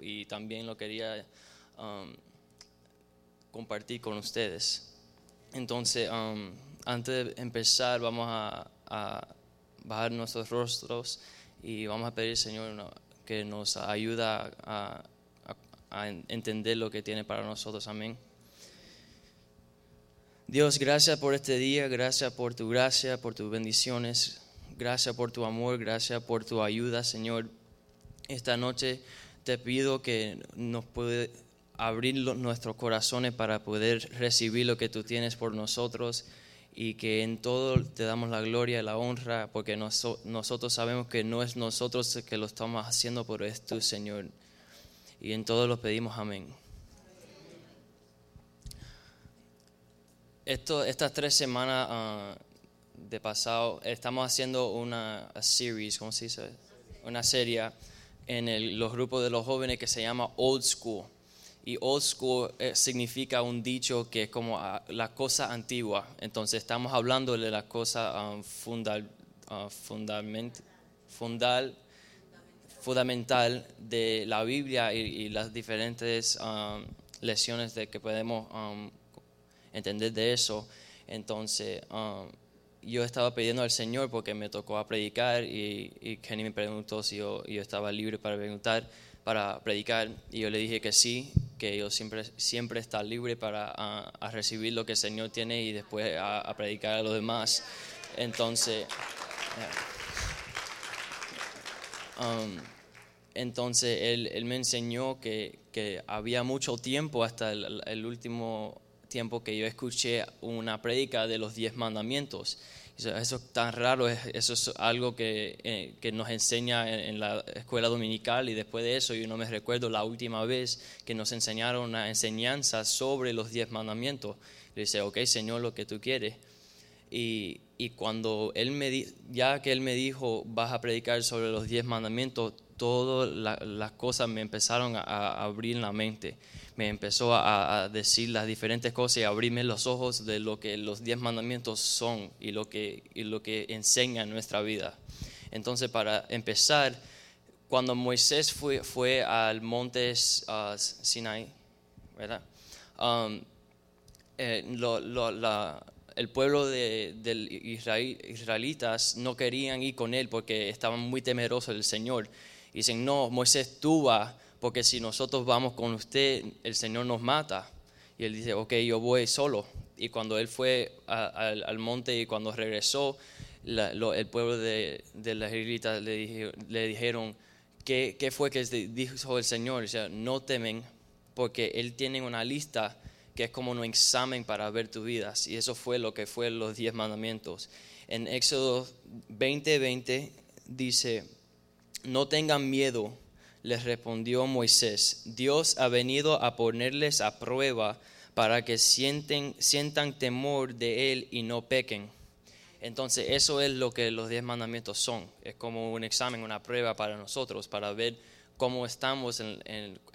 y también lo quería um, compartir con ustedes. Entonces, um, antes de empezar, vamos a, bajar nuestros rostros y vamos a pedir, Señor, que nos ayuda a, a entender lo que tiene para nosotros. Amén. Dios, gracias por este día, gracias por tu gracia, por tus bendiciones, gracias por tu amor, gracias por tu ayuda, Señor. Esta noche te pido que nos puede abrir nuestros corazones para poder recibir lo que tú tienes por nosotros y que en todo te damos la gloria y la honra porque nosotros sabemos que no es nosotros que lo estamos haciendo, pero es tú, Señor. Y en todo lo pedimos amén. Estas tres semanas ah, de pasado estamos haciendo una series, ¿cómo se dice? Una serie en los grupos de los jóvenes que se llama Old School. Y Old School eh, significa un dicho que es como ah, la cosa antigua. Entonces estamos hablando de la cosa um, fundal, uh, fundamental, fundamental de la Biblia y, las diferentes um, lecciones de que podemos um, entender de eso. Entonces, yo estaba pidiendo al Señor porque me tocó a predicar y, Kenny me preguntó si yo, estaba libre para preguntar, para predicar y yo le dije que sí, que yo siempre, siempre está libre para recibir lo que el Señor tiene y después a, predicar a los demás. Entonces, um, entonces él, él, me enseñó que, que, había mucho tiempo hasta el último tiempo que yo escuché una prédica de los diez mandamientos. Eso es tan raro, eso es algo que, eh, que nos enseña en, la escuela dominical y después de eso yo no me recuerdo la última vez que nos enseñaron una enseñanza sobre los diez mandamientos. Le dice, ok Señor, lo que tú quieres. Y, y cuando él me, ya que él me dijo, vas a predicar sobre los diez mandamientos, todas las cosas me empezaron a, a abrir la mente me empezó a, decir las diferentes cosas y a abrirme los ojos de lo que los diez mandamientos son y lo que, y lo que enseña en nuestra vida. Entonces, para empezar, cuando Moisés fue, fue al monte uh, Sinai, ¿verdad? Um, eh, el pueblo de, israelitas no querían ir con él porque estaban muy temerosos del Señor. Dicen, no, Moisés, tú vas porque si nosotros vamos con usted, el Señor nos mata. Y él dice, ok, yo voy solo. Y cuando él fue al monte y cuando regresó, el pueblo de, de las israelitas le, le dijeron, ¿qué, ¿qué, fue que dijo el Señor? O sea, no temen, porque Él tiene una lista que es como un examen para ver tu vida. Y eso fue lo que fue los diez mandamientos. En Éxodo 20:20 20, dice, no tengan miedo les respondió Moisés, Dios ha venido a ponerles a prueba para que sienten, sientan temor de Él y no pequen. Entonces eso es lo que los diez mandamientos son. Es como un examen, una prueba para nosotros, para ver cómo estamos en,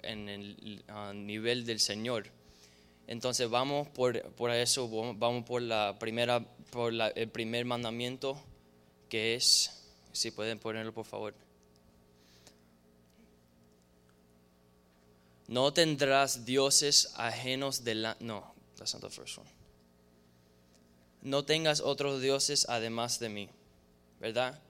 el nivel del Señor. Entonces vamos por, por, eso, vamos por la primera, por el primer mandamiento, que es, si pueden ponerlo por favor. No tendrás dioses ajenos de la... No, that's not the first one. No tengas otros dioses además de mí, ¿verdad?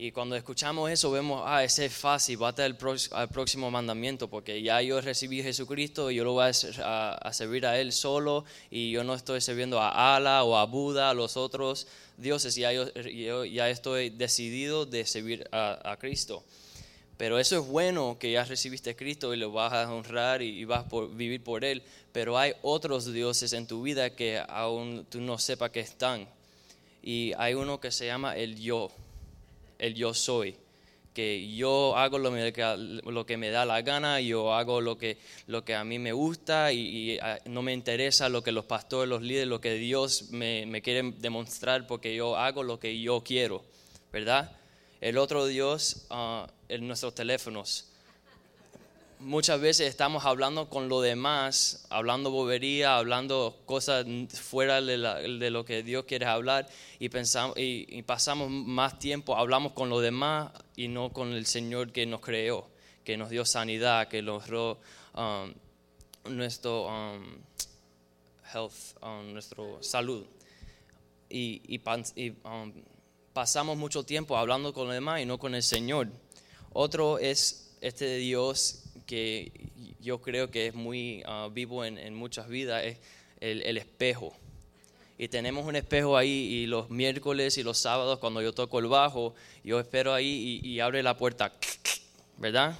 Y cuando escuchamos eso vemos, ah, ese es fácil, va al, al próximo mandamiento, porque ya yo recibí a Jesucristo y yo lo voy a, servir a Él solo y yo no estoy sirviendo a Allah o a Buda, a los otros dioses, ya yo, ya estoy decidido de servir a, a Cristo. Pero eso es bueno que ya recibiste a Cristo y lo vas a honrar y vas a vivir por Él. Pero hay otros dioses en tu vida que aún tú no sepas que están. Y hay uno que se llama el yo, el yo soy. Que yo hago lo, lo que me da la gana, yo hago lo que, lo que a mí me gusta y, ah, no me interesa lo que los pastores, los líderes, lo que Dios me, me quiere demostrar porque yo hago lo que yo quiero, ¿verdad? El otro Dios uh, en nuestros teléfonos. Muchas veces estamos hablando con lo demás, hablando bobería, hablando cosas fuera de, lo que Dios quiere hablar y, pensamos, y, pasamos más tiempo, hablamos con lo demás y no con el Señor que nos creó, que nos dio sanidad, que logró um, nuestro um, health, um, nuestra salud. Y, y, um, pasamos mucho tiempo hablando con los demás y no con el Señor. Otro es este Dios que yo creo que es muy uh, vivo en, muchas vidas, es el, espejo. Y tenemos un espejo ahí y los miércoles y los sábados cuando yo toco el bajo, yo espero ahí y, y abre la puerta, ¿verdad?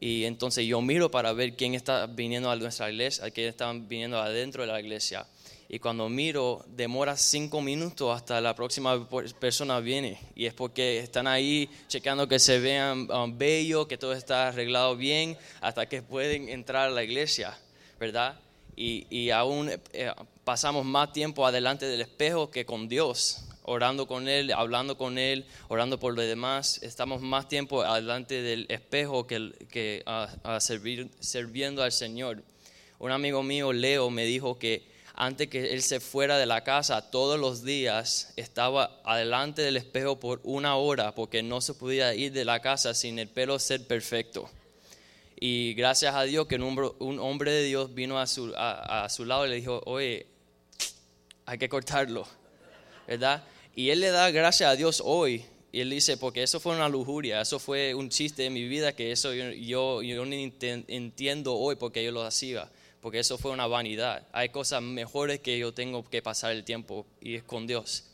Y entonces yo miro para ver quién está viniendo a nuestra iglesia, quién está viniendo adentro de la iglesia. Y cuando miro, demora cinco minutos hasta la próxima persona viene. Y es porque están ahí checando que se vean um, bello, que todo está arreglado bien, hasta que pueden entrar a la iglesia, ¿verdad? Y, y aún eh, pasamos más tiempo adelante del espejo que con Dios orando con Él, hablando con Él, orando por los demás. Estamos más tiempo adelante del espejo que, que a, servir, sirviendo al Señor. Un amigo mío, Leo, me dijo que antes que él se fuera de la casa, todos los días estaba adelante del espejo por una hora porque no se podía ir de la casa sin el pelo ser perfecto. Y gracias a Dios que un hombre, de Dios vino a su, a su lado y le dijo, oye, hay que cortarlo, ¿verdad? Y él le da gracias a Dios hoy. Y él dice, porque eso fue una lujuria, eso fue un chiste de mi vida que eso yo, yo, yo no entiendo hoy porque yo lo hacía, porque eso fue una vanidad. Hay cosas mejores que yo tengo que pasar el tiempo y es con Dios.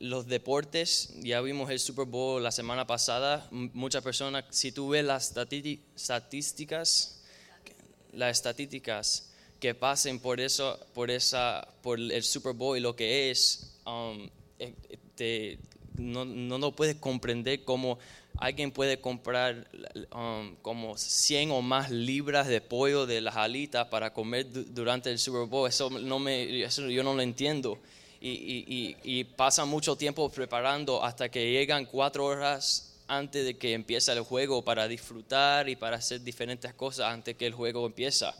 Los deportes, ya vimos el Super Bowl la semana pasada, muchas personas, si tú ves las estadísticas, las estadísticas que pasen por eso, por esa, por el Super Bowl y lo que es, um, eh, no, no, no, puedes comprender cómo alguien puede comprar um, como 100 o más libras de pollo de las alitas para comer durante el Super Bowl. Eso, no me, yo no lo entiendo. Y, y pasan mucho tiempo preparando hasta que llegan cuatro horas antes de que empiece el juego para disfrutar y para hacer diferentes cosas antes que el juego empieza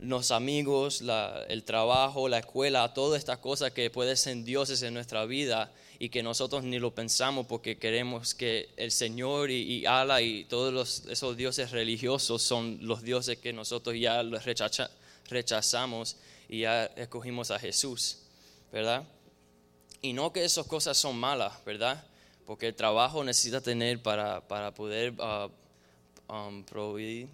los amigos, el trabajo, la escuela, todas estas cosas que pueden ser dioses en nuestra vida y que nosotros ni lo pensamos porque queremos que el Señor y, y Allah y todos esos dioses religiosos son los dioses que nosotros ya los rechazamos y ya escogimos a Jesús, ¿verdad? Y no que esas cosas son malas, ¿verdad? Porque el trabajo necesita tener para, poder uh, um, proveer,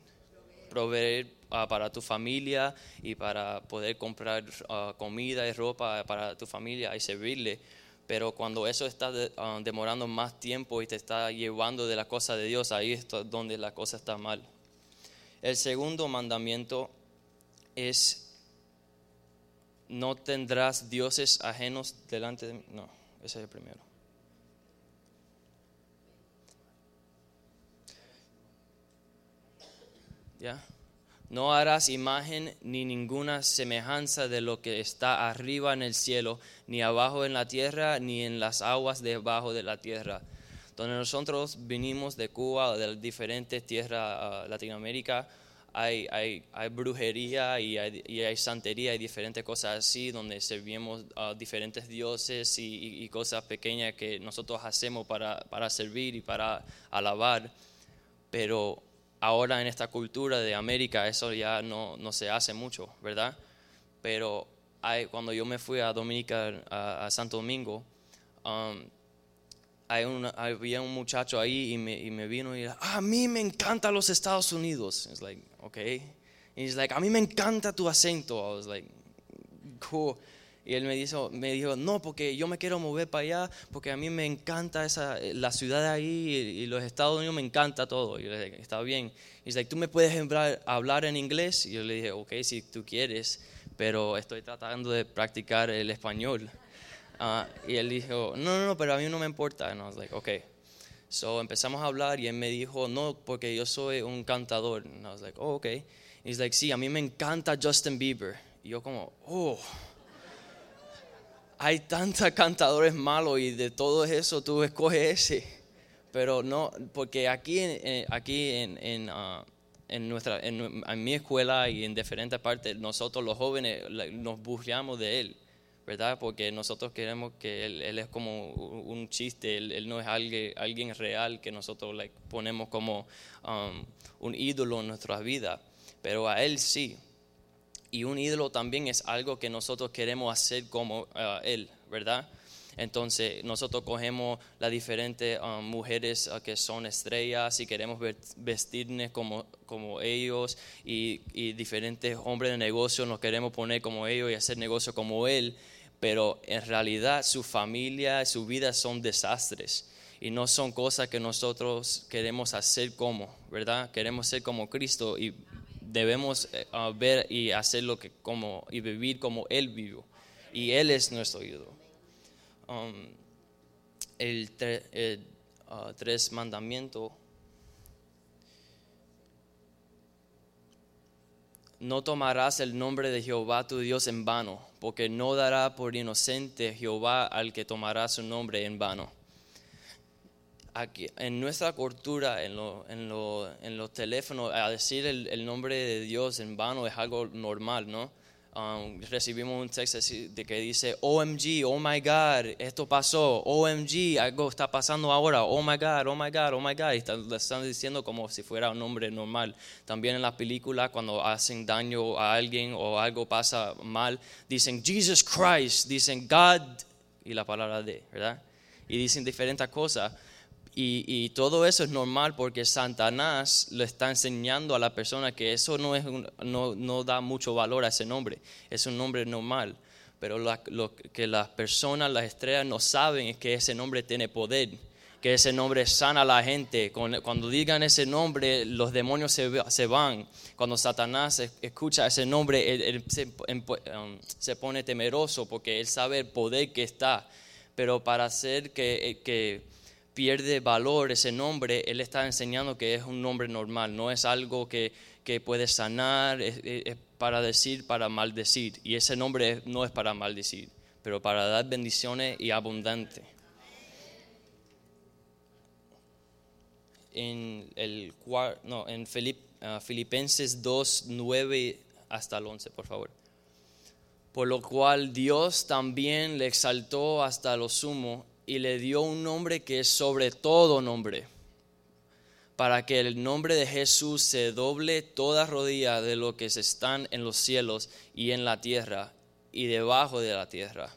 proveer Ah, para tu familia y para poder comprar ah, comida y ropa para tu familia y servirle. Pero cuando eso está ah, demorando más tiempo y te está llevando de la cosa de Dios, ahí es donde la cosa está mal. El segundo mandamiento es, no tendrás dioses ajenos delante de mí. No, ese es el primero. ¿Ya? No harás imagen ni ninguna semejanza de lo que está arriba en el cielo, ni abajo en la tierra, ni en las aguas debajo de la tierra. Donde nosotros vinimos de Cuba, de diferentes tierras uh, Latinoamérica, hay, brujería y hay, hay, santería y diferentes cosas así, donde servimos a diferentes dioses y, y, cosas pequeñas que nosotros hacemos para, para servir y para alabar. Pero ahora en esta cultura de América eso ya no, no se hace mucho, ¿verdad? Pero cuando yo me fui a Dominica, a, Santo Domingo, um, había un muchacho ahí y me, vino y dijo, a mí me encantan los Estados Unidos. It's like, okay. he's like, a mí me encanta tu acento. I was like, cool. Y él me dijo, me dijo, no, porque yo me quiero mover para allá, porque a mí me encanta esa, la ciudad de ahí y, los Estados Unidos me encanta todo. Y yo le dije, está bien. Y dice, ¿tú me puedes hablar en inglés? Y yo le dije, ok, si tú quieres, pero estoy tratando de practicar el español. Ah, y él dijo, no, no, no, pero a mí no me importa. Y I was like, ok. So empezamos a hablar y él me dijo, no, porque yo soy un cantador. Y I was like, oh, ok. Y like, sí, a mí me encanta Justin Bieber. Y yo como, oh hay tantos cantadores malos y de todo eso tú escoges ese. Pero no, porque aquí, aquí en, en, ah, en nuestra, en, mi escuela y en diferentes partes, nosotros los jóvenes nos burlamos de él, ¿verdad? Porque nosotros queremos que Él, él es como un chiste, Él, no es alguien, alguien, real que nosotros like, ponemos como um, un ídolo en nuestra vida, pero a Él sí. Y un ídolo también es algo que nosotros queremos hacer como uh, Él, ¿verdad? Entonces nosotros cogemos las diferentes um, mujeres uh, que son estrellas y queremos vestirnos como, como ellos y, y, diferentes hombres de negocio nos queremos poner como ellos y hacer negocio como él, pero en realidad su familia, su vida son desastres y no son cosas que nosotros queremos hacer como, ¿verdad? Queremos ser como Cristo y debemos eh, ver y hacer lo que como y vivir como él vivió y él es nuestro ídolo. Um, el, uh, tres mandamientos. No tomarás el nombre de Jehová tu Dios en vano, porque no dará por inocente Jehová al que tomará su nombre en vano. Aquí, en nuestra cultura, en, en, los teléfonos, a decir el, el, nombre de Dios en vano es algo normal, ¿no? Um, recibimos un texto de que dice, OMG, oh my God, esto pasó, OMG, algo está pasando ahora, oh my God, oh my God, oh my God, y están, están diciendo como si fuera un nombre normal. También en las películas, cuando hacen daño a alguien o algo pasa mal, dicen Jesus Christ, dicen God y la palabra de, ¿verdad? Y dicen diferentes cosas. Y, todo eso es normal porque Satanás le está enseñando a la persona que eso no, es no, no, da mucho valor a ese nombre, es un nombre normal. Pero lo que las personas, las estrellas no saben es que ese nombre tiene poder, que ese nombre sana a la gente. Cuando digan ese nombre, los demonios se, se van. Cuando Satanás escucha ese nombre, él, se, um, se, pone temeroso porque él sabe el poder que está. Pero para hacer que, que pierde valor ese nombre, Él está enseñando que es un nombre normal, no es algo que, que puede sanar, es, para decir, para maldecir. Y ese nombre no es para maldecir, pero para dar bendiciones y abundante. En, el, no, en Filip, uh, Filipenses 2, 9 hasta el 11, por favor. Por lo cual Dios también le exaltó hasta lo sumo y le dio un nombre que es sobre todo nombre, para que el nombre de Jesús se doble toda rodilla de lo que están en los cielos y en la tierra y debajo de la tierra.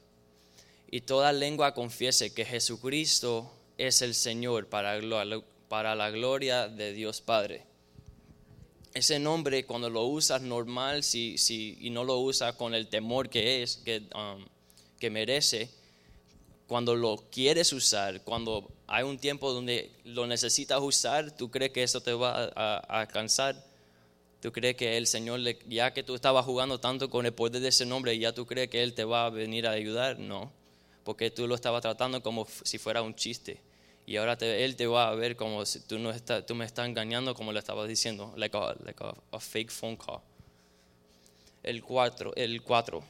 Y toda lengua confiese que Jesucristo es el Señor para, para la gloria de Dios Padre. Ese nombre cuando lo usas normal si, si, y no lo usas con el temor que es, que, um, que merece, cuando lo quieres usar, cuando hay un tiempo donde lo necesitas usar, ¿tú crees que eso te va a, alcanzar? ¿Tú crees que el Señor, ya que tú estabas jugando tanto con el poder de ese nombre, ya tú crees que Él te va a venir a ayudar? No, porque tú lo estabas tratando como si fuera un chiste. Y ahora Él te va a ver como si tú, no está, tú me estás engañando, como le estabas diciendo, like a, like a, fake phone call. El 4, el 4.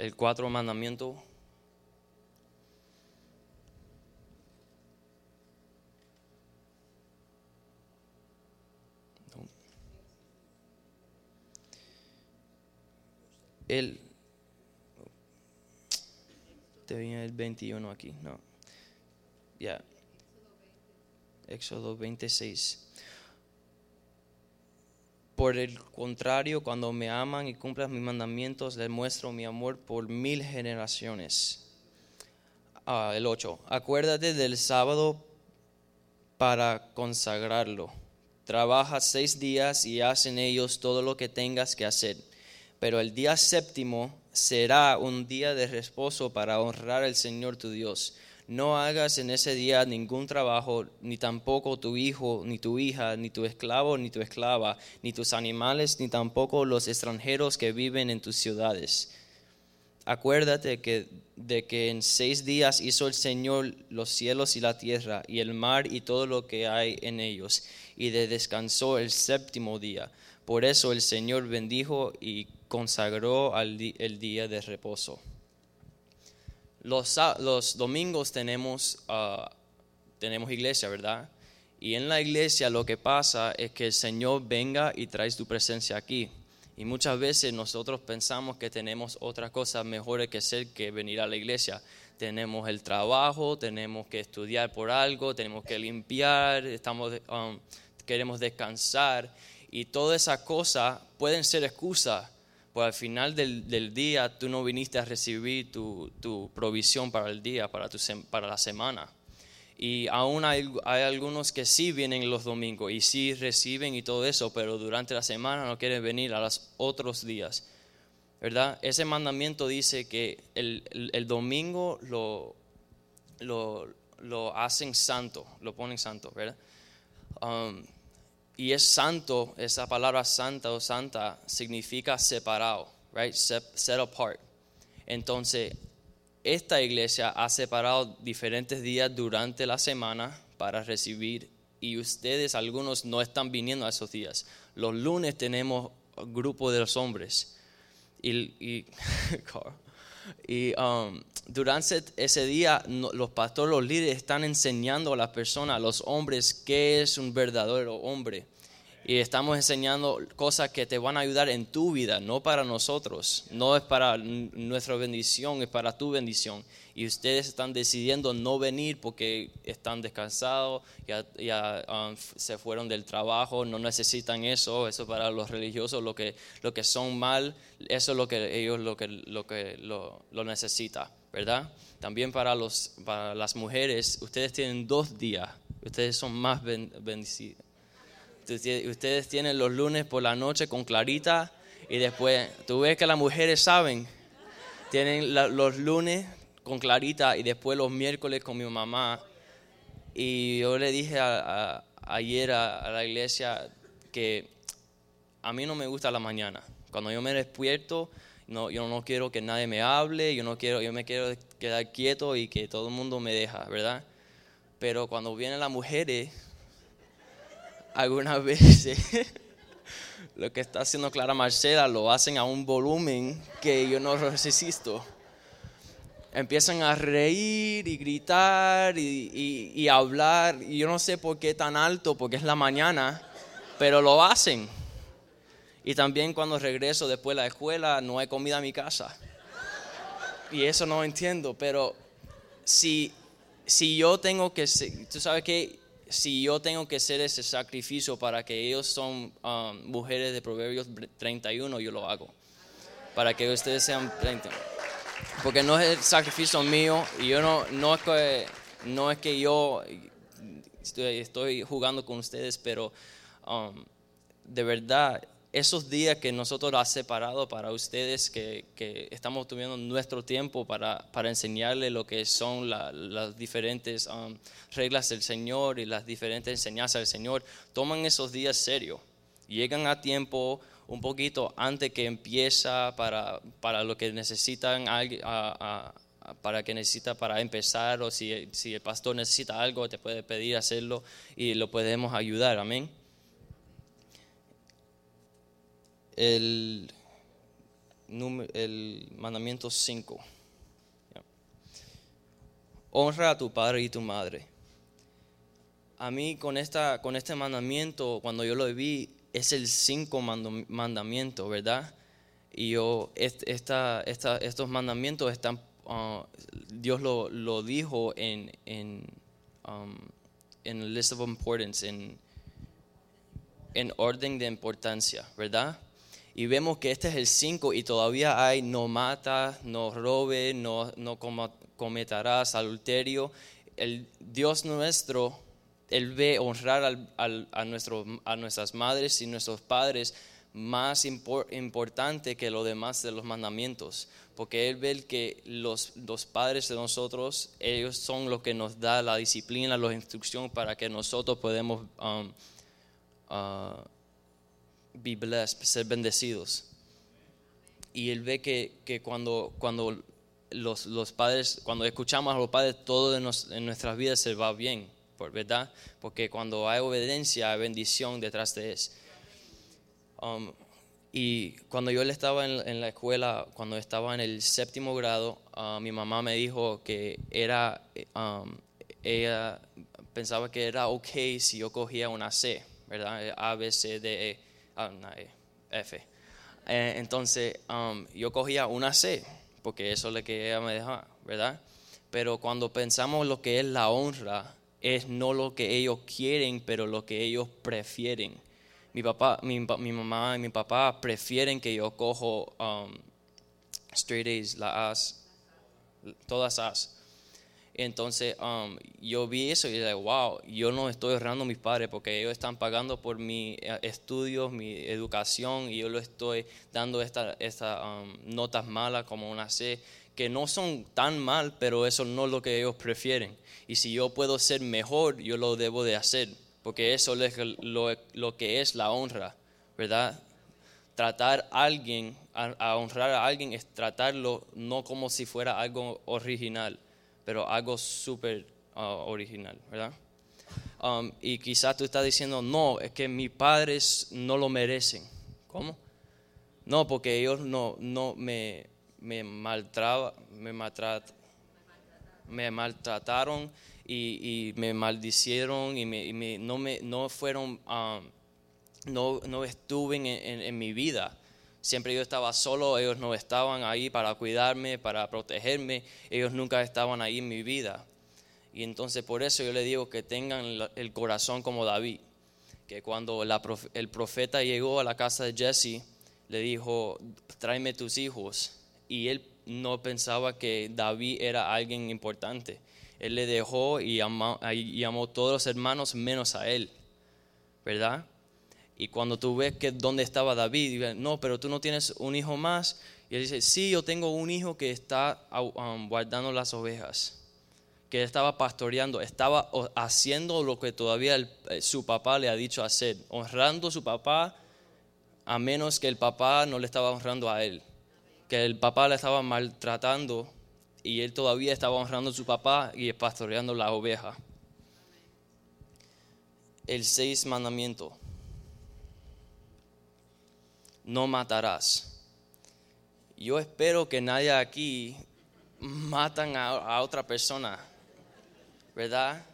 El cuatro mandamiento. El, te viene el 21 aquí, no. Ya. Éxodo 26. Por el contrario, cuando me aman y cumplan mis mandamientos, les muestro mi amor por mil generaciones. Ah, el 8. Acuérdate del sábado para consagrarlo. Trabaja seis días y haz en ellos todo lo que tengas que hacer. Pero el día séptimo será un día de reposo para honrar al Señor tu Dios no hagas en ese día ningún trabajo, ni tampoco tu hijo, ni tu hija, ni tu esclavo, ni tu esclava, ni tus animales, ni tampoco los extranjeros que viven en tus ciudades. Acuérdate que, de que en seis días hizo el Señor los cielos y la tierra, y el mar y todo lo que hay en ellos, y de descansó el séptimo día. Por eso el Señor bendijo y consagró el día de reposo. Los, domingos tenemos, ah, tenemos iglesia, ¿verdad? Y en la iglesia lo que pasa es que el Señor venga y trae tu presencia aquí. Y muchas veces nosotros pensamos que tenemos otra cosa mejor que hacer que venir a la iglesia. Tenemos el trabajo, tenemos que estudiar por algo, tenemos que limpiar, um, queremos descansar. Y todas esas cosas pueden ser excusas, pues al final del, día tú no viniste a recibir tu, tu provisión para el día, para, tu, para la semana. Y aún hay, hay, algunos que sí vienen los domingos y sí reciben y todo eso, pero durante la semana no quieren venir a los otros días. ¿Verdad? Ese mandamiento dice que el, el, domingo lo, lo, lo, hacen santo, lo ponen santo, ¿verdad? Um, y es santo, esa palabra santa o santa significa separado, right? set apart. Entonces, esta iglesia ha separado diferentes días durante la semana para recibir y ustedes algunos no están viniendo a esos días. Los lunes tenemos grupo de los hombres y, y, um, durante ese día los pastores, los líderes están enseñando a las personas, a los hombres, qué es un verdadero hombre y estamos enseñando cosas que te van a ayudar en tu vida, no para nosotros, no es para nuestra bendición, es para tu bendición. Y ustedes están decidiendo no venir porque están descansados, ya, ya um, se fueron del trabajo, no necesitan eso, eso para los religiosos, lo que, lo que son mal, eso es lo que ellos lo que, lo, que lo, necesitan, ¿verdad? También para, los, para las mujeres, ustedes tienen dos días, ustedes son más bendecidos ustedes tienen los lunes por la noche con Clarita y después, tú ves que las mujeres saben, tienen los lunes con Clarita y después los miércoles con mi mamá. Y yo le dije ayer a, la iglesia que a mí no me gusta la mañana. Cuando yo me despierto, no, yo no quiero que nadie me hable, yo no quiero, yo me quiero quedar quieto y que todo el mundo me deja, ¿verdad? Pero cuando vienen las mujeres, algunas veces lo que está haciendo Clara Marcela lo hacen a un volumen que yo no resisto. Empiezan a reír y gritar y, hablar. Y yo no sé por qué tan alto, porque es la mañana, pero lo hacen. Y también cuando regreso después de la escuela no hay comida en mi casa. Y eso no entiendo, pero si, si yo tengo que, tú sabes que si yo tengo que hacer ese sacrificio para que ellos son um, mujeres de Proverbios 31, yo lo hago. Para que ustedes sean 30. Porque no es el sacrificio mío y yo no, no, es, que, no es que yo estoy, jugando con ustedes, pero um, de verdad esos días que nosotros ha separado para ustedes, que, estamos teniendo nuestro tiempo para, para enseñarles lo que son las diferentes um, reglas del Señor y las diferentes enseñanzas del Señor, toman esos días serio. Llegan a tiempo un poquito antes que empieza para, para lo que necesitan para que necesita para empezar o si, si el pastor necesita algo te puede pedir hacerlo y lo podemos ayudar, amén. El, el mandamiento 5. Honra a tu padre y tu madre. A mí con, esta, con este mandamiento, cuando yo lo vi, es el cinco mandamiento, ¿verdad? Y yo, esta, esta, estos mandamientos están, uh, Dios lo, lo, dijo en, en, um, en list of importance, en, en orden de importancia, ¿verdad? Y vemos que este es el 5 y todavía hay no mata, no robe, no, no cometerás adulterio. El Dios nuestro, Él ve honrar a, nuestro, a nuestras madres y nuestros padres más importante que lo demás de los mandamientos, porque Él ve que los, los padres de nosotros, ellos son los que nos da la disciplina, la instrucción para que nosotros podamos... Um, uh, be blessed, ser bendecidos. Y él ve que, que cuando, cuando los, los, padres, cuando escuchamos a los padres, todo en, nuestras vidas se va bien, ¿verdad? Porque cuando hay obediencia, hay bendición detrás de eso. Um, y cuando yo estaba en, la escuela, cuando estaba en el séptimo grado, uh, mi mamá me dijo que era, um, ella pensaba que era ok si yo cogía una C, ¿verdad? A, B, C, D, E. Ah, F. Eh, entonces, um, yo cogía una C, porque eso es lo que ella me dejaba, ¿verdad? Pero cuando pensamos lo que es la honra, es no lo que ellos quieren, pero lo que ellos prefieren. Mi papá, mi, mi mamá y mi papá prefieren que yo cojo um, straight A's, la A's, todas A's. Entonces um, yo vi eso y dije, wow, yo no estoy honrando a mis padres porque ellos están pagando por mis eh, estudios, mi educación y yo lo estoy dando estas esta, um, notas malas como una C, que no son tan mal, pero eso no es lo que ellos prefieren. Y si yo puedo ser mejor, yo lo debo de hacer, porque eso es lo que es la honra, ¿verdad? Tratar a alguien, a honrar a alguien es tratarlo no como si fuera algo original pero algo súper uh, original, ¿verdad? Um, y quizás tú estás diciendo, no, es que mis padres no lo merecen. ¿Cómo? No, porque ellos no, no me, me, maltraba, me, me maltrataron y, me maldicieron y, me, no, me, no fueron, um, no, no estuve en mi vida. Siempre yo estaba solo, ellos no estaban ahí para cuidarme, para protegerme, ellos nunca estaban ahí en mi vida. Y entonces por eso yo le digo que tengan el corazón como David, que cuando el profeta llegó a la casa de Jesse, le dijo, tráeme tus hijos. Y él no pensaba que David era alguien importante. Él le dejó y amó, y llamó a todos los hermanos menos a él, ¿verdad? Y cuando tú ves que dónde estaba David, dice, no, pero tú no tienes un hijo más. Y él dice, sí, yo tengo un hijo que está um, guardando las ovejas, que estaba pastoreando, estaba haciendo lo que todavía eh, su papá le ha dicho hacer, honrando a su papá, a menos que el papá no le estaba honrando a él, que el papá le estaba maltratando y él todavía estaba honrando a su papá y pastoreando la oveja. El seis mandamiento no matarás. Yo espero que nadie aquí matan a, otra persona, ¿verdad?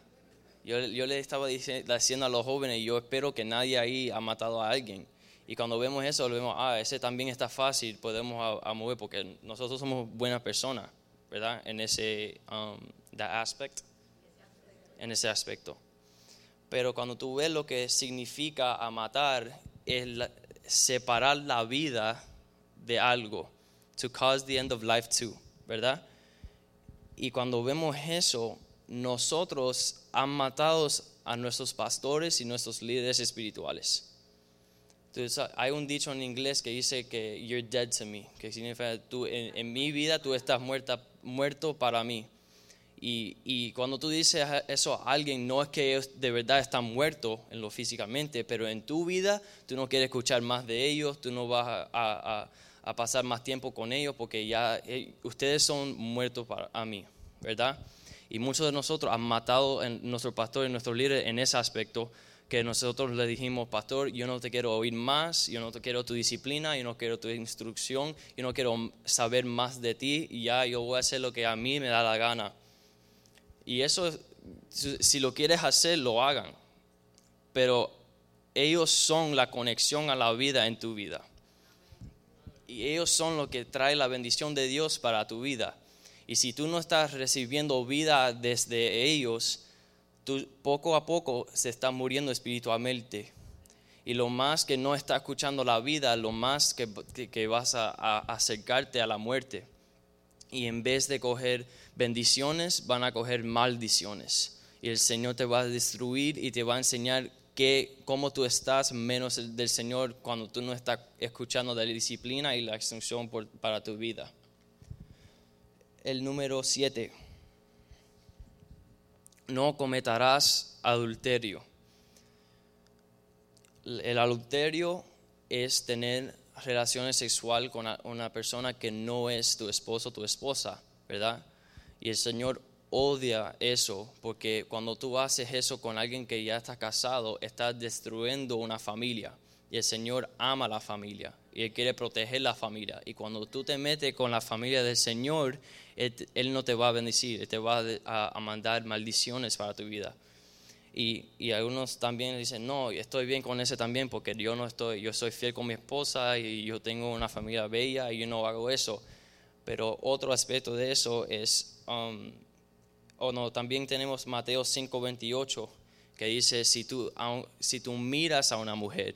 Yo, le estaba diciendo a los jóvenes, yo espero que nadie ahí ha matado a alguien. Y cuando vemos eso, vemos, ah, ese también está fácil, podemos a, mover porque nosotros somos buenas personas, ¿verdad? En ese um, aspect, en ese aspecto. Pero cuando tú ves lo que significa a matar, es la, separar la vida de algo. To cause the end of life too, ¿verdad? Y cuando vemos eso, nosotros han matado a nuestros pastores y nuestros líderes espirituales. Entonces, hay un dicho en inglés que dice que you're dead to me, que significa tú en, en mi vida tú estás muerta, muerto para mí. Y, cuando tú dices eso a alguien, no es que ellos de verdad están muertos en lo físicamente, pero en tu vida tú no quieres escuchar más de ellos, tú no vas a, pasar más tiempo con ellos porque ya eh, ustedes son muertos para mí, ¿verdad? Y muchos de nosotros han matado a nuestro pastor y nuestro líder en ese aspecto, que nosotros le dijimos, pastor, yo no te quiero oír más, yo no te quiero tu disciplina, yo no quiero tu instrucción, yo no quiero saber más de ti, y ya yo voy a hacer lo que a mí me da la gana. Y eso, si lo quieres hacer, lo hagan. Pero ellos son la conexión a la vida en tu vida. Y ellos son lo que trae la bendición de Dios para tu vida. Y si tú no estás recibiendo vida desde ellos, tú poco a poco se está muriendo espiritualmente. Y lo más que no está escuchando la vida, lo más que, vas a acercarte a la muerte. Y en vez de coger bendiciones van a coger maldiciones. Y el Señor te va a destruir y te va a enseñar cómo tú estás menos del Señor cuando tú no estás escuchando de la disciplina y la instrucción para tu vida. El número 7. No cometerás adulterio. El adulterio es tener relaciones sexuales con una persona que no es tu esposo o tu esposa, ¿verdad? Y el Señor odia eso, porque cuando tú haces eso con alguien que ya está casado, estás destruyendo una familia. Y el Señor ama la familia y quiere proteger la familia. Y cuando tú te metes con la familia del Señor, Él, no te va a bendecir, te va a, mandar maldiciones para tu vida. Y, algunos también dicen, no, estoy bien con ese también porque yo no estoy, yo soy fiel con mi esposa y yo tengo una familia bella y yo no hago eso. Pero otro aspecto de eso es, um, o no, también tenemos Mateo 5:28 que dice, si tú, si tú miras a una mujer,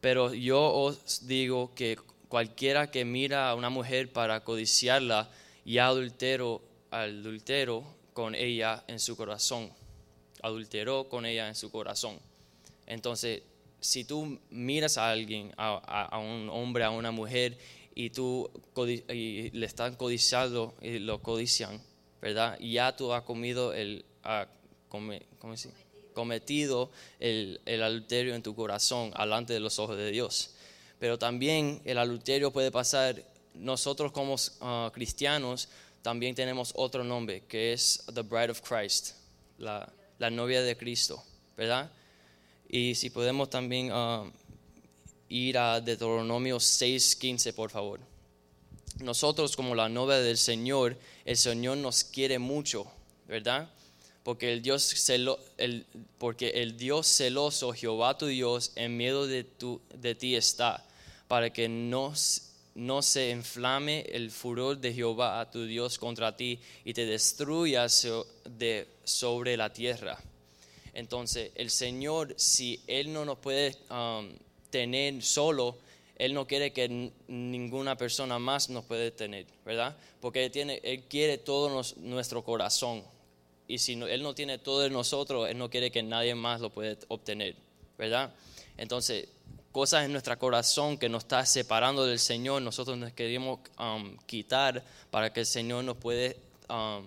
pero yo os digo que cualquiera que mira a una mujer para codiciarla, ya adultero, adultero con ella en su corazón adulteró con ella en su corazón. Entonces, si tú miras a alguien, a, un hombre, a una mujer, y tú le están codiciando y lo codician, ¿verdad? Y ya tú has comido el, cometido el, adulterio en tu corazón, alante de los ojos de Dios. Pero también el adulterio puede pasar, nosotros como ah, cristianos también tenemos otro nombre, que es The Bride of Christ, la, la novia de Cristo, ¿verdad? Y si podemos también um, ir a Deuteronomio 6:15, por favor. Nosotros como la novia del Señor, el Señor nos quiere mucho, ¿verdad? Porque el Dios, celo, el, porque el Dios celoso, Jehová tu Dios, en miedo de, tu, de ti está, para que no no se inflame el furor de Jehová a tu Dios contra ti y te destruya de, sobre la tierra. Entonces, el Señor, si Él no nos puede um, tener solo, Él no quiere que ninguna persona más nos puede tener, ¿verdad? Porque Él, tiene, él quiere todo nuestro corazón. Y si Él no tiene todo de nosotros, Él no quiere que nadie más lo pueda obtener, ¿verdad? Entonces, cosas en nuestro corazón que nos está separando del Señor, nosotros nos queremos um, quitar para que el Señor nos puede um,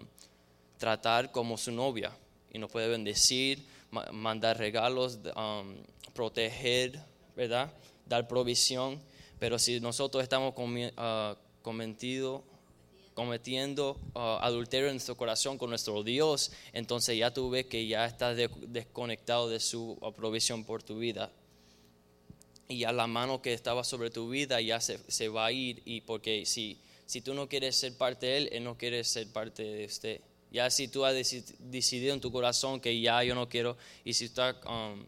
tratar como su novia y nos puede bendecir, mandar regalos, um, proteger, ¿verdad? Dar provisión. Pero si nosotros estamos uh, cometiendo uh, adulterio en nuestro corazón con nuestro Dios, entonces ya tú ves que ya estás desconectado de su provisión por tu vida y ya la mano que estaba sobre tu vida ya se, se, va a ir y porque si, si tú no quieres ser parte de él, él no quiere ser parte de usted. Ya si tú has decidido en tu corazón que ya yo no quiero y si estás um,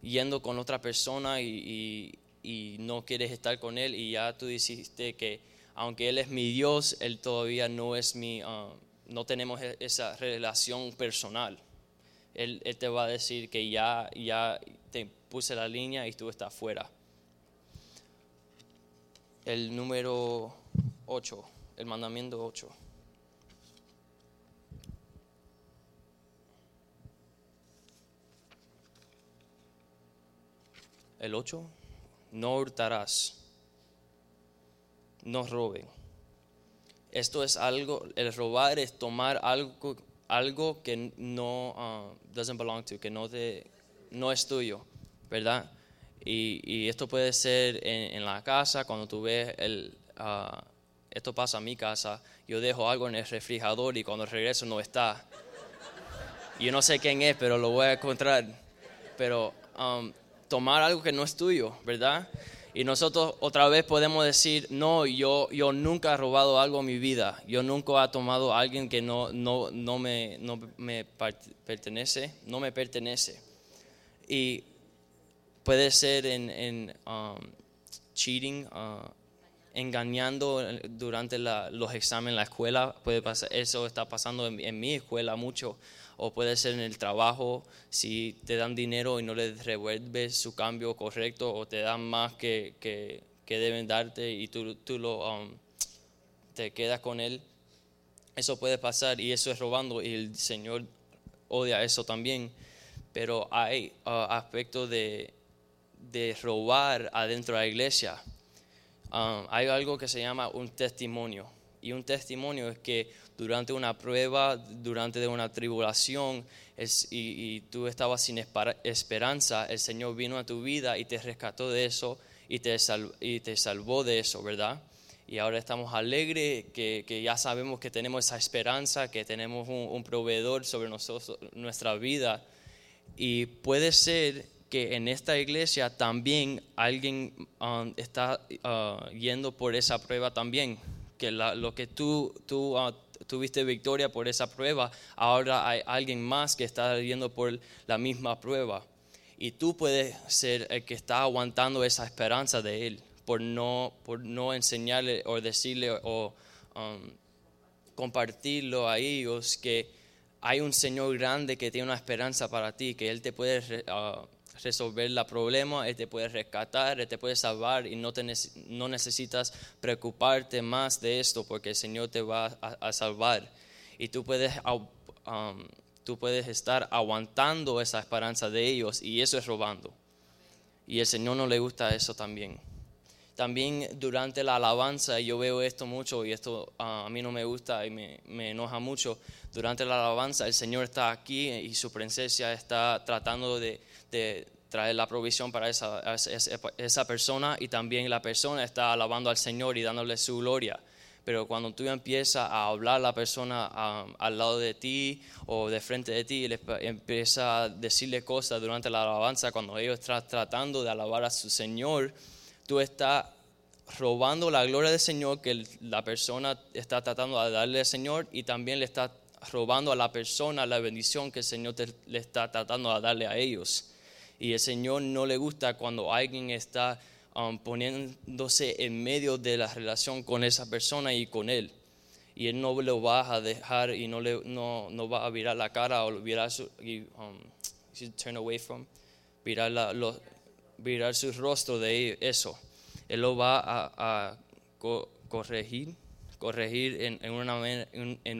yendo con otra persona y, y, no quieres estar con él y ya tú dijiste que aunque él es mi Dios, él todavía no es mi, um, no tenemos e-, esa relación personal. Él, él, te va a decir que ya, ya te puse la línea y tú estás fuera. El número 8, el mandamiento 8. El 8, no hurtarás, no roben. Esto es algo, el robar es tomar algo, algo que no uh, doesn't belong to, que no, te, no es tuyo ¿verdad? Y, esto puede ser en, la casa, cuando tú ves el... Ah, esto pasa en mi casa, yo dejo algo en el refrigerador y cuando regreso no está. Yo no sé quién es, pero lo voy a encontrar. Pero um, tomar algo que no es tuyo, ¿verdad? Y nosotros otra vez podemos decir, no, yo, yo nunca he robado algo en mi vida. Yo nunca he tomado a alguien que no, no, no, me, no me pertenece, no me pertenece. Y puede ser en, um, cheating, uh, engañando durante los exámenes en la escuela, puede pasar, eso está pasando en, mi escuela mucho, o puede ser en el trabajo, si te dan dinero y no les revuelves su cambio correcto, o te dan más que, que, deben darte y tú, tú lo, um, te quedas con él. Eso puede pasar y eso es robando y el Señor odia eso también. Pero hay uh, aspectos de, de robar adentro de la iglesia. Um, hay algo que se llama un testimonio. Y un testimonio es que durante una prueba, durante una tribulación, y, tú estabas sin esperanza, el Señor vino a tu vida y te rescató de eso y te, y te salvó de eso, ¿verdad? Y ahora estamos alegres que, ya sabemos que tenemos esa esperanza, que tenemos un, un proveedor sobre nosotros, nuestra vida. Y puede ser que en esta iglesia también alguien um, está uh, yendo por esa prueba también, que lo que tú, tú uh, tuviste victoria por esa prueba, ahora hay alguien más que está yendo por la misma prueba. Y tú puedes ser el que está aguantando esa esperanza de Él por no, por no enseñarle o decirle o um, compartirlo a ellos que hay un Señor grande que tiene una esperanza para ti, que Él te puede uh, resolver el problema, Él te puede rescatar, Él te puede salvar y no, te no necesitas preocuparte más de esto porque el Señor te va a, salvar. Y tú puedes, um, tú puedes estar aguantando esa esperanza de ellos y eso es robando. Y el Señor no le gusta eso también. También durante la alabanza, yo veo esto mucho y esto ah, a mí no me gusta y me, enoja mucho. Durante la alabanza, el Señor está aquí y su presencia está tratando de, traer la provisión para esa, esa, persona y también la persona está alabando al Señor y dándole su gloria. Pero cuando tú empiezas a hablar a la persona ah, al lado de ti o de frente de ti, y empieza a decirle cosas durante la alabanza, cuando ellos están tratando de alabar a su Señor, tú estás robando la gloria del Señor que la persona está tratando de darle al Señor y también le está robando a la persona la bendición que el Señor le está tratando de darle a ellos. Y el Señor no le gusta cuando alguien está um, poniéndose en medio de la relación con esa persona y con Él. Y Él no lo va a dejar y no, le, no, no va a virar la cara o virar su, um, turn away from, virar la, virar su rostro de eso. Él lo va a, corregir, corregir en,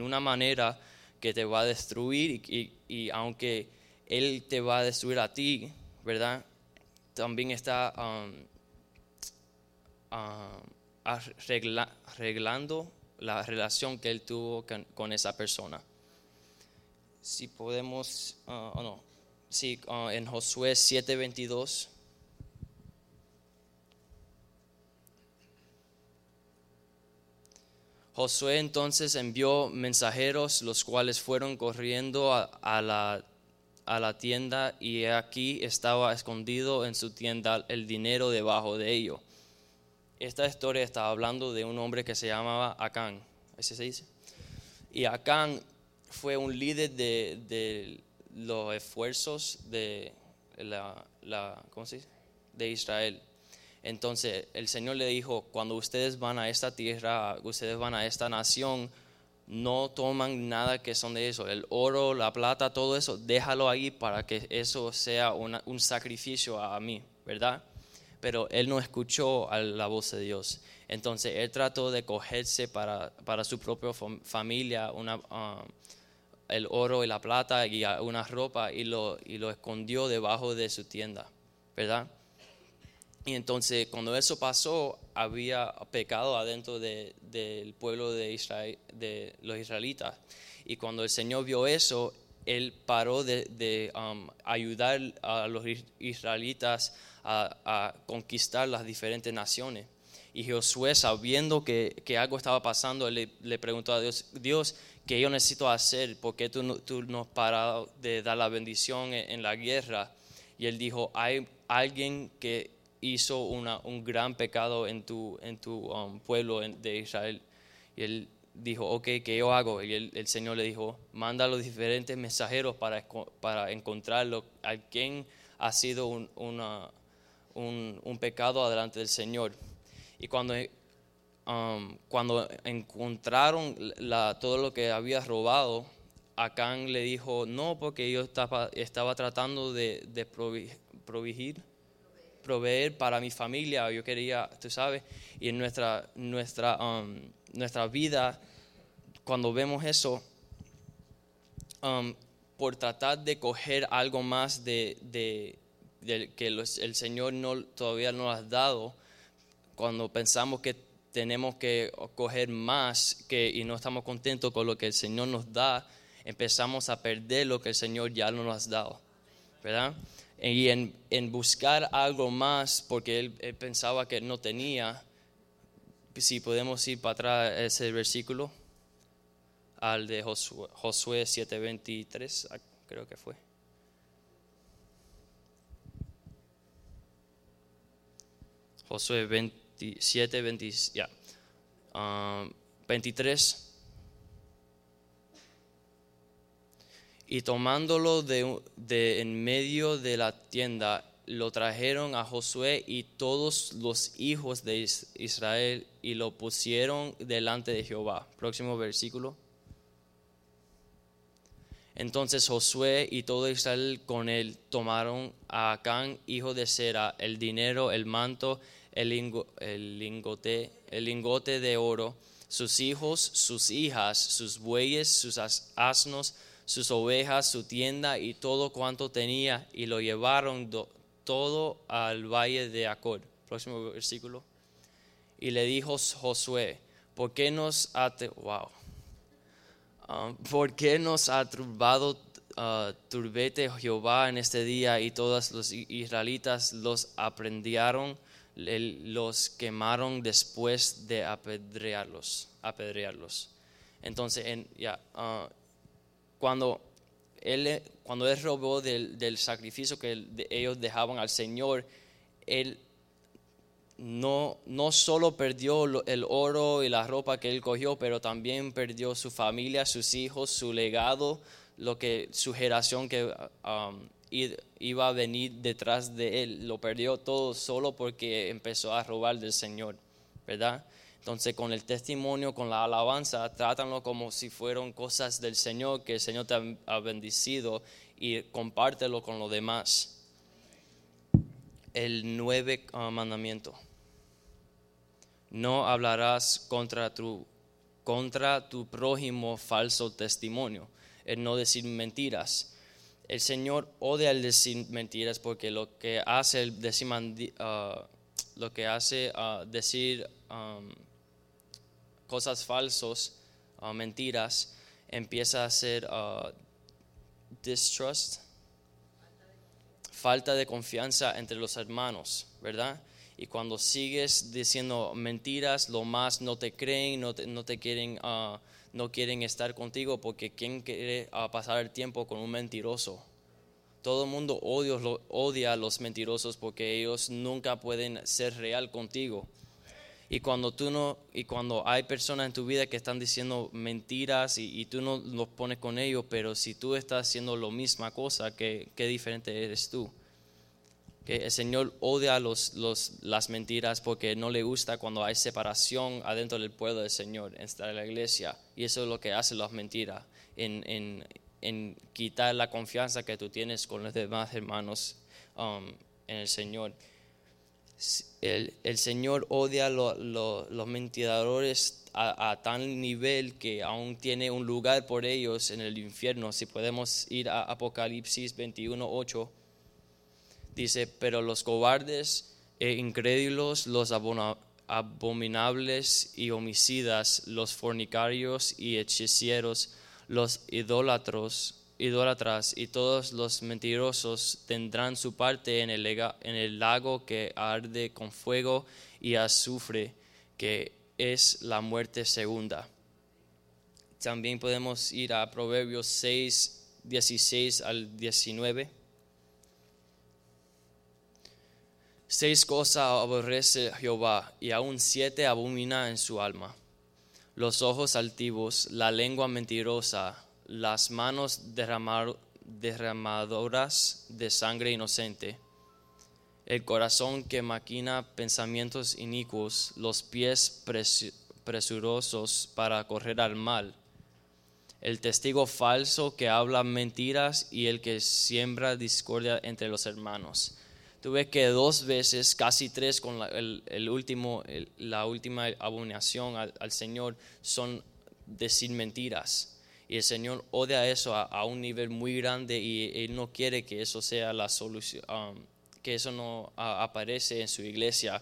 una, manera que te va a destruir y, aunque Él te va a destruir a ti, ¿verdad? También está um, um, arreglando la relación que Él tuvo con, esa persona. Si podemos, uh, o no, sí, uh, en Josué 7:22. Josué entonces envió mensajeros, los cuales fueron corriendo a, la, tienda y aquí estaba escondido en su tienda el dinero debajo de ello. Esta historia está hablando de un hombre que se llamaba Acán, ¿ese se dice? Y Acán fue un líder de, los esfuerzos de Israel. Entonces el Señor le dijo, cuando ustedes van a esta tierra, ustedes van a esta nación, no toman nada que son de eso, el oro, la plata, todo eso, déjalo ahí para que eso sea un sacrificio a mí, ¿verdad? Pero él no escuchó a la voz de Dios. Entonces él trató de cogerse para, su propia familia ah, el oro y la plata y una ropa y lo, y lo escondió debajo de su tienda, ¿verdad? Y entonces cuando eso pasó, había pecado adentro del pueblo de, Israel, de los israelitas. Y cuando el Señor vio eso, Él paró de, um, ayudar a los israelitas a, conquistar las diferentes naciones. Y Josué, sabiendo que, algo estaba pasando, le, le, preguntó a Dios, Dios, ¿qué yo necesito hacer? ¿Por qué tú, tú no has parado de dar la bendición en, en la guerra? Y él dijo, hay alguien que hizo una, un gran pecado en tu, en tu um, pueblo de Israel. Y él dijo, ok, ¿qué yo hago? Y el, Señor le dijo, manda a los diferentes mensajeros para, para encontrarlo, a quien ha sido un, una, un, un, pecado adelante del Señor. Y cuando, um, cuando encontraron la, todo lo que había robado, Acán le dijo, no, porque yo estaba, estaba tratando de, de proveer proveer para mi familia, yo quería, tú sabes, y en nuestra, nuestra, um, nuestra vida, cuando vemos eso, um, por tratar de coger algo más de, de, que el Señor no, todavía no ha dado, cuando pensamos que tenemos que coger más que, y no estamos contentos con lo que el Señor nos da, empezamos a perder lo que el Señor ya no nos ha dado, ¿verdad? Y en, buscar algo más porque él, pensaba que no tenía. Si podemos ir para atrás ese versículo, al de Josué, Josué 7:23, ah, creo que fue. Josué 27, 20, ya. 23. Y tomándolo de, de en medio de la tienda, lo trajeron a Josué y todos los hijos de Israel y lo pusieron delante de Jehová. Próximo versículo. Entonces Josué y todo Israel con él tomaron a Acán, hijo de Sera, el dinero, el manto, el, lingote, el lingote de oro, sus hijos, sus hijas, sus bueyes, sus asnos, sus ovejas, su tienda y todo cuanto tenía, y lo llevaron todo al valle de Acor. Próximo versículo. Y le dijo Josué, ¿por qué nos ha, wow. Um, ¿por qué nos ha turbado uh, turbete Jehová en este día y todos los israelitas los aprendieron, los quemaron después de apedrearlos? apedrearlos. Entonces, en, ya, uh, cuando él, cuando él robó del, sacrificio que ellos dejaban al Señor, él no, no solo perdió el oro y la ropa que él cogió, pero también perdió su familia, sus hijos, su legado, lo que su generación que um, iba a venir detrás de él, lo perdió todo solo porque empezó a robar del Señor, ¿verdad? Entonces con el testimonio, con la alabanza, trátanlo como si fueran cosas del Señor, que el Señor te ha bendecido y compártelo con los demás. El nueve ah, mandamiento. No hablarás contra tu, contra tu prójimo falso testimonio, el no decir mentiras. El Señor odia el decir mentiras porque lo que hace el decir, ah, lo que hace ah, decir cosas falsos, uh, mentiras, empieza a ser uh, distrust, falta de confianza entre los hermanos, ¿verdad? Y cuando sigues diciendo mentiras, lo más no te creen, no te, quieren, uh, no quieren estar contigo porque ¿quién quiere pasar el tiempo con un mentiroso? Todo el mundo odia, odia a los mentirosos porque ellos nunca pueden ser real contigo. Y cuando tú no, y cuando hay personas en tu vida que están diciendo mentiras y, tú no los pones con ellos, pero si tú estás haciendo la misma cosa, ¿qué, qué diferente eres tú? Que el Señor odia los, los, las mentiras porque no le gusta cuando hay separación adentro del pueblo del Señor, en la iglesia. Y eso es lo que hace las mentiras, en, en, en quitar la confianza que tú tienes con los demás hermanos um, en el Señor el, Señor odia a los mentiradores a, tal nivel que aún tiene un lugar por ellos en el infierno. Si podemos ir a Apocalipsis 21, 8, dice, pero los cobardes e incrédulos, los abominables y homicidas, los fornicarios y hechiceros, los idólatros, idólatras y todos los mentirosos tendrán su parte en el, en el lago que arde con fuego y azufre, que es la muerte segunda. También podemos ir a Proverbios 6, 16 al 19. Seis cosas aborrece Jehová y aún siete abomina en su alma. Los ojos altivos, la lengua mentirosa, las manos derramadoras de sangre inocente, el corazón que maquina pensamientos inicuos, los pies presurosos para correr al mal, el testigo falso que habla mentiras y el que siembra discordia entre los hermanos. Tuve que dos veces, casi tres con la, el, último, la última abominación al, al Señor son decir mentiras y el Señor odia eso a, un nivel muy grande y Él no quiere que eso sea la solución, um, que eso no aparece en su iglesia.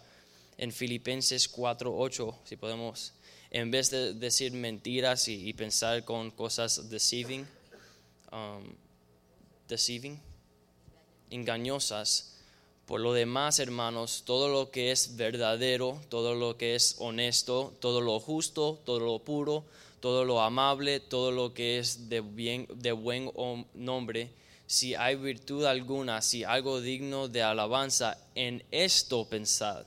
En Filipenses 4:8, si podemos, en vez de decir mentiras y, pensar con cosas deceiving, um, deceiving, engañosas, por lo demás, hermanos, todo lo que es verdadero, todo lo que es honesto, todo lo justo, todo lo puro, todo lo amable, todo lo que es de, bien, de buen nombre, si hay virtud alguna, si algo digno de alabanza, en esto pensad.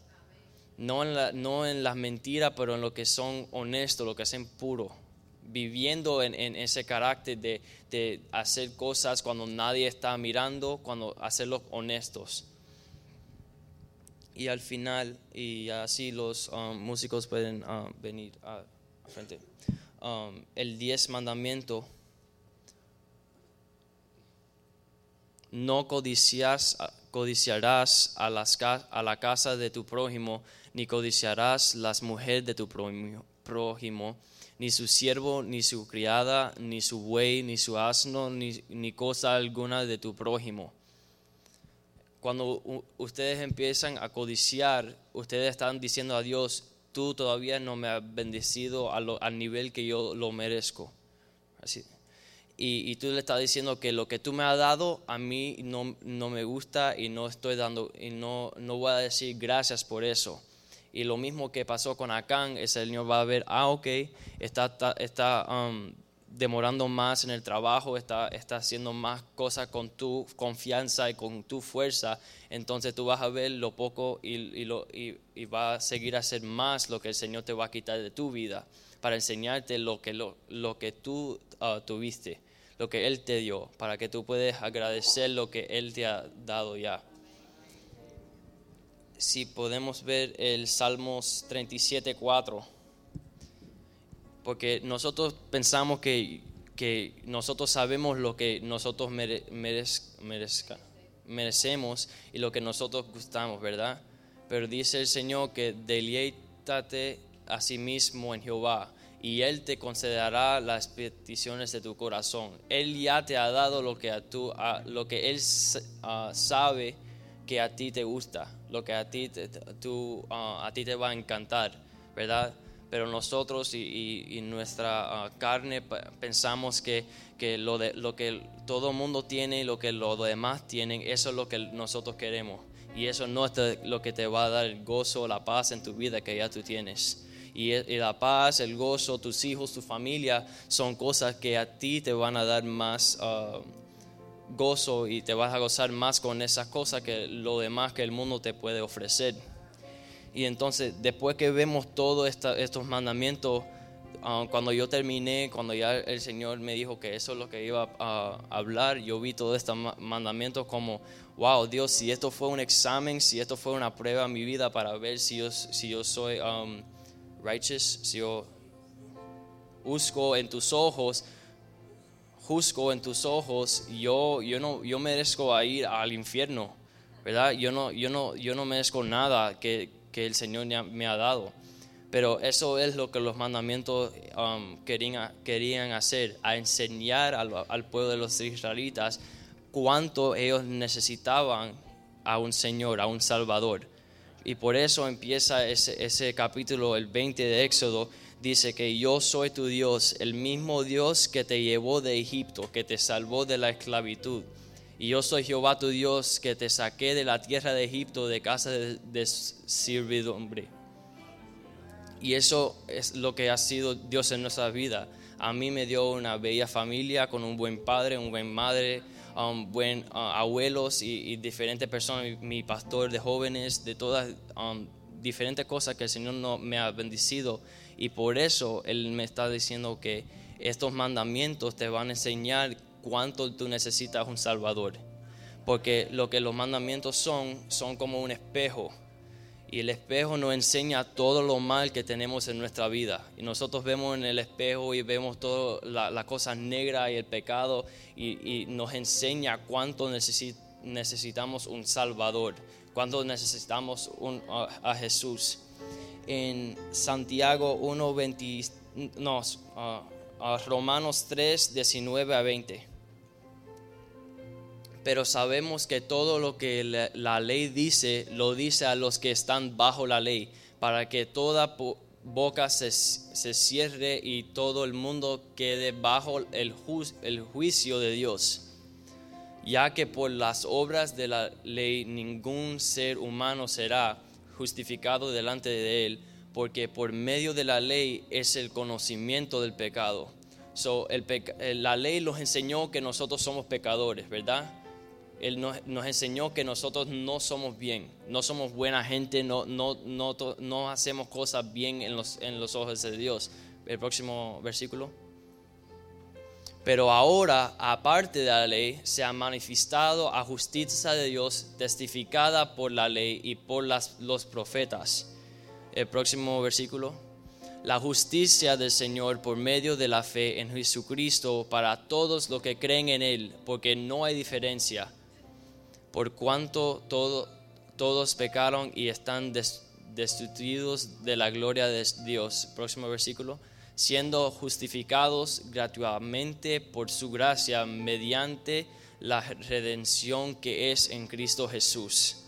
No en, la, no en las mentiras, pero en lo que son honestos, lo que hacen puro, viviendo en, ese carácter de, de, hacer cosas cuando nadie está mirando, cuando hacerlos honestos. Y al final, y así los um, músicos pueden um, venir a, frente. Um, el diez mandamiento, no codiciarás a, las, a la casa de tu prójimo, ni codiciarás las mujeres de tu prójimo, ni su siervo, ni su criada, ni su buey, ni su asno, ni, ni cosa alguna de tu prójimo. Cuando ustedes empiezan a codiciar, ustedes están diciendo a Dios, tú todavía no me has bendecido al nivel que yo lo merezco. Así. Y, tú le estás diciendo que lo que tú me has dado a mí no, no me gusta y no estoy dando y no, no voy a decir gracias por eso. Y lo mismo que pasó con Acán, el Señor va a ver, ah, ok, está, está, um, demorando más en el trabajo, está, está haciendo más cosas con tu confianza y con tu fuerza, entonces tú vas a ver lo poco y, y, lo, y, va a seguir a hacer más lo que el Señor te va a quitar de tu vida, para enseñarte lo que, lo, lo que tú uh, tuviste, lo que Él te dio, para que tú puedas agradecer lo que Él te ha dado ya si podemos ver el Salmos 37, 4. Porque nosotros pensamos que, que nosotros sabemos lo que nosotros merecemos y lo que nosotros gustamos, ¿verdad? Pero dice el Señor que deleítate a sí mismo en Jehová y Él te concederá las peticiones de tu corazón. Él ya te ha dado lo que, a tú, a, lo que Él sabe que a ti te gusta, lo que a ti te, ah, a ti te va a encantar, ¿verdad? Pero nosotros y, nuestra ah, carne pensamos que, que, lo, de, lo que todo mundo tiene y lo que los demás tienen, eso es lo que nosotros queremos. Y eso no es lo que te va a dar el gozo, la paz en tu vida que ya tú tienes. Y, la paz, el gozo, tus hijos, tu familia, son cosas que a ti te van a dar más, uh, gozo y te vas a gozar más con esas cosas que lo demás que el mundo te puede ofrecer. Y entonces, después que vemos todos estos mandamientos, ah, cuando yo terminé, cuando ya el Señor me dijo que eso es lo que iba a, hablar, yo vi todos estos mandamientos como, wow, Dios, si esto fue un examen, si esto fue una prueba en mi vida para ver si yo, si yo soy um, righteous, si yo busco en tus ojos, juzgo en tus ojos, yo, yo, no, yo merezco ir al infierno, ¿verdad? Yo no, yo no, yo no merezco nada que, que el Señor me ha dado. Pero eso es lo que los mandamientos um, querían, querían hacer, a enseñar al, pueblo de los israelitas cuánto ellos necesitaban a un Señor, a un Salvador. Y por eso empieza ese, ese capítulo, el 20 de Éxodo, dice que yo soy tu Dios, el mismo Dios que te llevó de Egipto, que te salvó de la esclavitud. Y yo soy Jehová tu Dios, que te saqué de la tierra de Egipto, de casa de, servidumbre. Y eso es lo que ha sido Dios en nuestra vida. A mí me dio una bella familia con un buen padre, un buen madre, buen uh, abuelos y, diferentes personas, mi, pastor de jóvenes, de todas um, diferentes cosas que el Señor no, me ha bendecido. Y por eso Él me está diciendo que estos mandamientos te van a enseñar cuánto tú necesitas un Salvador. Porque lo que los mandamientos son, son como un espejo. Y el espejo nos enseña todo lo mal que tenemos en nuestra vida. Y nosotros vemos en el espejo y vemos todas las la cosas negras y el pecado y, nos enseña cuánto necesitamos un Salvador, cuánto necesitamos un, a Jesús en Santiago 1, 20, no, Romanos 3, 19 a 20. Pero sabemos que todo lo que la, ley dice, lo dice a los que están bajo la ley, para que toda boca se, se cierre y todo el mundo quede bajo el, el juicio de Dios ya que por las obras de la ley ningún ser humano será justificado delante de Él, porque por medio de la ley es el conocimiento del pecado. So, eh, la ley nos enseñó que nosotros somos pecadores, ¿verdad? Él nos, nos, enseñó que nosotros no somos bien, no somos buena gente, no, no, no, no hacemos cosas bien en los, en los ojos de Dios. El próximo versículo. Pero ahora, aparte de la ley, se ha manifestado a justicia de Dios testificada por la ley y por las, los profetas. El próximo versículo. La justicia del Señor por medio de la fe en Jesucristo para todos los que creen en Él, porque no hay diferencia. Por cuanto todo, todos pecaron y están destituidos de la gloria de Dios. Próximo versículo siendo justificados gratuitamente por su gracia mediante la redención que es en Cristo Jesús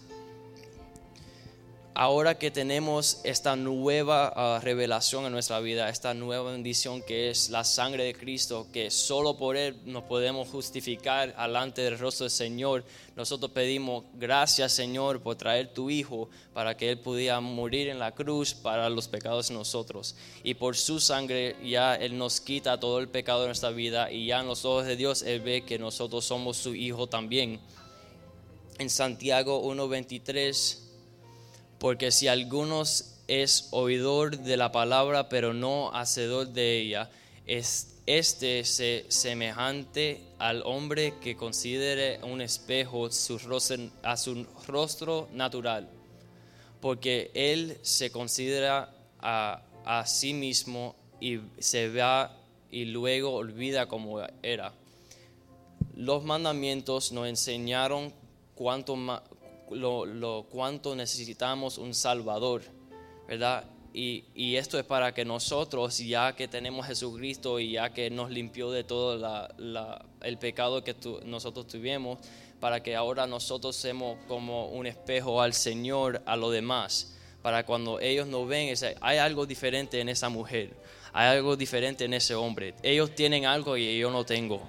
ahora que tenemos esta nueva ah, revelación en nuestra vida, esta nueva bendición que es la sangre de Cristo, que solo por Él nos podemos justificar delante del rostro del Señor, nosotros pedimos gracias Señor por traer tu Hijo para que Él pudiera morir en la cruz para los pecados de nosotros. Y por su sangre ya Él nos quita todo el pecado de nuestra vida y ya en los ojos de Dios Él ve que nosotros somos su Hijo también. En Santiago 1.23 porque si algunos es oidor de la palabra, pero no hacedor de ella, es este semejante al hombre que considere un espejo su rostro, a su rostro natural, porque él se considera a, a sí mismo y se va y luego olvida como era. Los mandamientos nos enseñaron cuánto lo, lo cuánto necesitamos un Salvador, ¿verdad? Y, y, esto es para que nosotros, ya que tenemos Jesucristo y ya que nos limpió de todo la, el pecado que nosotros tuvimos, para que ahora nosotros seamos como un espejo al Señor, a los demás, para cuando ellos nos ven, hay algo diferente en esa mujer, hay algo diferente en ese hombre. Ellos tienen algo y yo no tengo.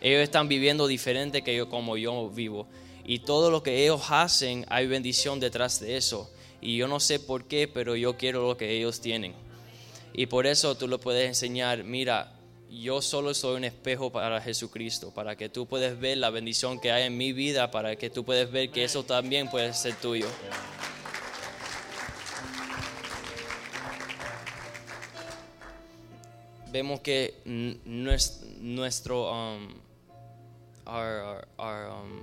Ellos están viviendo diferente que yo como yo vivo. Y todo lo que ellos hacen, hay bendición detrás de eso. Y yo no sé por qué, pero yo quiero lo que ellos tienen. Y por eso tú lo puedes enseñar, mira, yo solo soy un espejo para Jesucristo, para que tú puedas ver la bendición que hay en mi vida, para que tú puedas ver que eso también puede ser tuyo. Vemos que nuestro, um, um,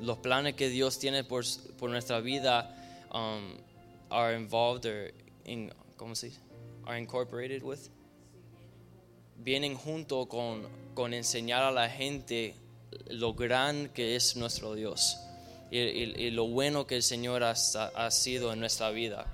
los planes que Dios tiene por, por nuestra vida um, are involved or in, ¿cómo se dice? Are incorporated with. Vienen junto con, con enseñar a la gente lo gran que es nuestro Dios y, y, lo bueno que el Señor ha, ha, sido en nuestra vida.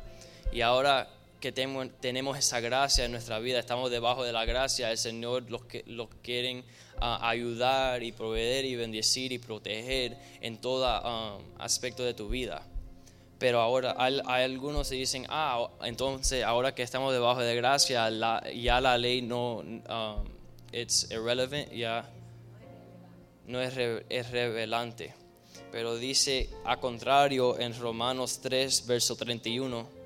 Y ahora que tenemos, esa gracia en nuestra vida, estamos debajo de la gracia, el Señor los, que, los quieren ayudar y proveer y bendecir y proteger en todo um, aspecto de tu vida. Pero ahora hay, algunos que dicen, ah, entonces ahora que estamos debajo de gracia, ya la ley no, um, it's irrelevant, ya no es, es revelante. Pero dice, a contrario, en Romanos 3, verso 31,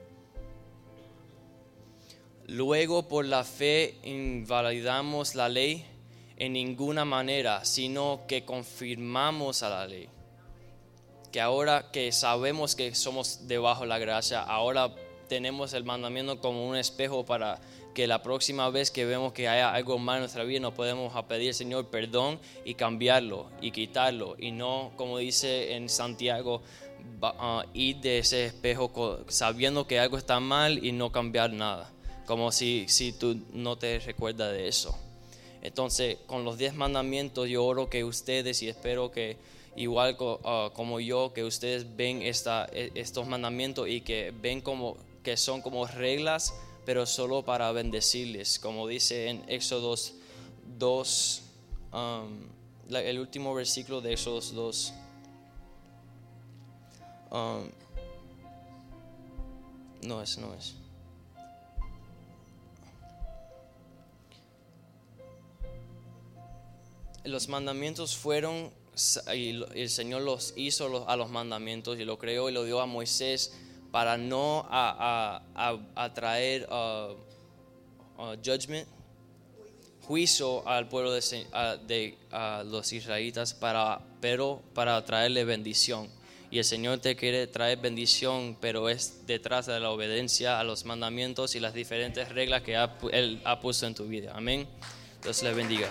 luego por la fe invalidamos la ley en ninguna manera, sino que confirmamos a la ley. Que ahora que sabemos que somos debajo de la gracia, ahora tenemos el mandamiento como un espejo para que la próxima vez que vemos que haya algo mal en nuestra vida, nos podemos pedir, Señor, perdón y cambiarlo y quitarlo. Y no, como dice en Santiago, uh, ir de ese espejo sabiendo que algo está mal y no cambiar nada. Como si, si tú no te recuerdas de eso. Entonces, con los diez mandamientos, yo oro que ustedes y espero que igual ah, como yo, que ustedes ven esta, e, estos mandamientos y que ven como que son como reglas, pero solo para bendecirles, como dice en Éxodo 2, um, el último versículo de Éxodo 2. Um, no es, no es. Los mandamientos fueron, y el Señor los hizo a los mandamientos y lo creó y lo dio a Moisés para no a, traer uh, uh, judgment, juicio al pueblo de, los israelitas, para, pero para traerle bendición. Y el Señor te quiere traer bendición, pero es detrás de la obediencia a los mandamientos y las diferentes reglas que Él ha puesto en tu vida. Amén. Dios le bendiga.